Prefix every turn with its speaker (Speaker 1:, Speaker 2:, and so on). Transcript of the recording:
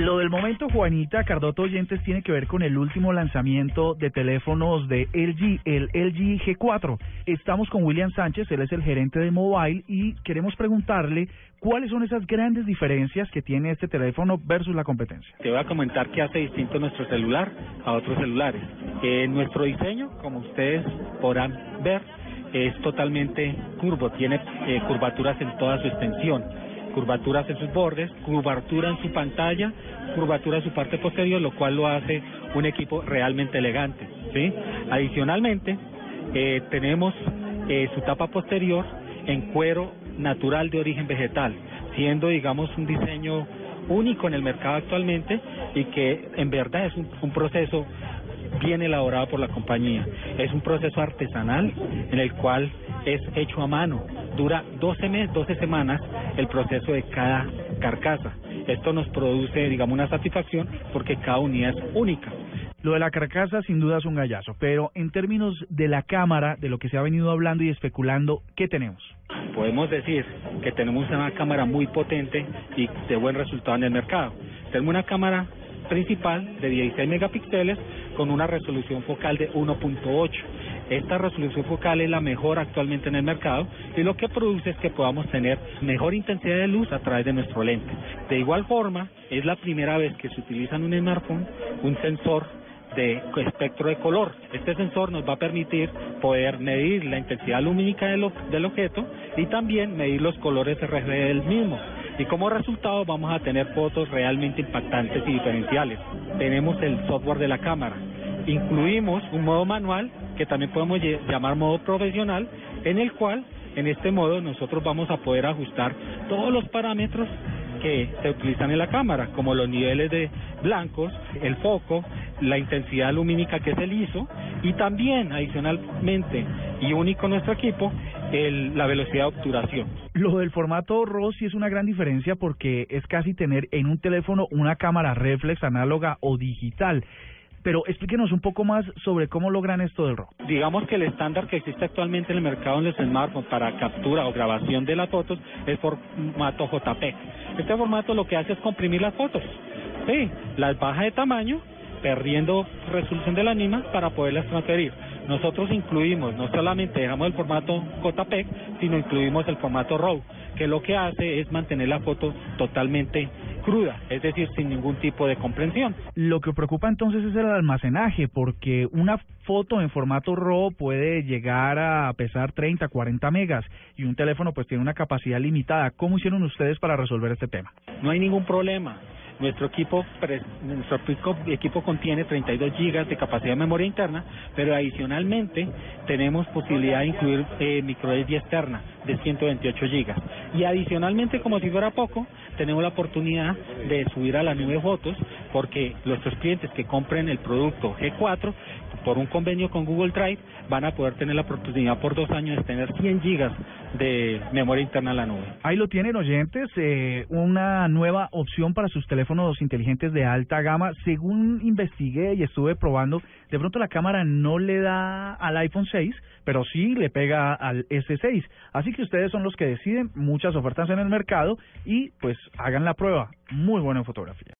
Speaker 1: Lo del momento, Juanita Cardoto Oyentes, tiene que ver con el último lanzamiento de teléfonos de LG, el LG G4. Estamos con William Sánchez, él es el gerente de Mobile y queremos preguntarle cuáles son esas grandes diferencias que tiene este teléfono versus la competencia.
Speaker 2: Te voy a comentar qué hace distinto nuestro celular a otros celulares. Eh, nuestro diseño, como ustedes podrán ver, es totalmente curvo, tiene eh, curvaturas en toda su extensión curvaturas en sus bordes, curvatura en su pantalla, curvatura en su parte posterior, lo cual lo hace un equipo realmente elegante. ¿sí? Adicionalmente, eh, tenemos eh, su tapa posterior en cuero natural de origen vegetal, siendo, digamos, un diseño único en el mercado actualmente y que en verdad es un, un proceso bien elaborado por la compañía. Es un proceso artesanal en el cual es hecho a mano. Dura 12 meses, 12 semanas el proceso de cada carcasa. Esto nos produce, digamos, una satisfacción porque cada unidad es única.
Speaker 1: Lo de la carcasa sin duda es un gallazo, pero en términos de la cámara, de lo que se ha venido hablando y especulando, ¿qué tenemos?
Speaker 2: Podemos decir que tenemos una cámara muy potente y de buen resultado en el mercado. Tenemos una cámara principal de 16 megapíxeles con una resolución focal de 1.8. Esta resolución focal es la mejor actualmente en el mercado y lo que produce es que podamos tener mejor intensidad de luz a través de nuestro lente. De igual forma, es la primera vez que se utiliza en un smartphone un sensor de espectro de color. Este sensor nos va a permitir poder medir la intensidad lumínica del, del objeto y también medir los colores RGB del mismo. Y como resultado vamos a tener fotos realmente impactantes y diferenciales. Tenemos el software de la cámara. Incluimos un modo manual que también podemos llamar modo profesional, en el cual en este modo nosotros vamos a poder ajustar todos los parámetros que se utilizan en la cámara, como los niveles de blancos, el foco, la intensidad lumínica que es el ISO y también adicionalmente y único en nuestro equipo el, la velocidad de obturación.
Speaker 1: Lo del formato RAW sí es una gran diferencia porque es casi tener en un teléfono una cámara reflex análoga o digital. Pero explíquenos un poco más sobre cómo logran esto del RAW.
Speaker 2: Digamos que el estándar que existe actualmente en el mercado en los smartphones para captura o grabación de las fotos es formato JPEG. Este formato lo que hace es comprimir las fotos. Sí, las baja de tamaño, perdiendo resolución de la misma para poderlas transferir. Nosotros incluimos, no solamente dejamos el formato JPEG, sino incluimos el formato RAW, que lo que hace es mantener la foto totalmente cruda, es decir, sin ningún tipo de comprensión.
Speaker 1: Lo que preocupa entonces es el almacenaje, porque una foto en formato RAW puede llegar a pesar 30, 40 megas y un teléfono pues tiene una capacidad limitada. ¿Cómo hicieron ustedes para resolver este tema?
Speaker 2: No hay ningún problema. Nuestro equipo, nuestro equipo contiene 32 gigas de capacidad de memoria interna, pero adicionalmente tenemos posibilidad de incluir eh, microSD externa de 128 gigas. Y adicionalmente, como si fuera poco, tenemos la oportunidad de subir a la nube fotos porque nuestros clientes que compren el producto G4 por un convenio con Google Drive van a poder tener la oportunidad por dos años de tener 100 gigas de memoria interna en la nube.
Speaker 1: Ahí lo tienen oyentes, eh, una nueva opción para sus teléfonos inteligentes de alta gama. Según investigué y estuve probando, de pronto la cámara no le da al iPhone 6, pero sí le pega al S6. Así que ustedes son los que deciden, muchas ofertas en el mercado y pues hagan la prueba. Muy buena fotografía.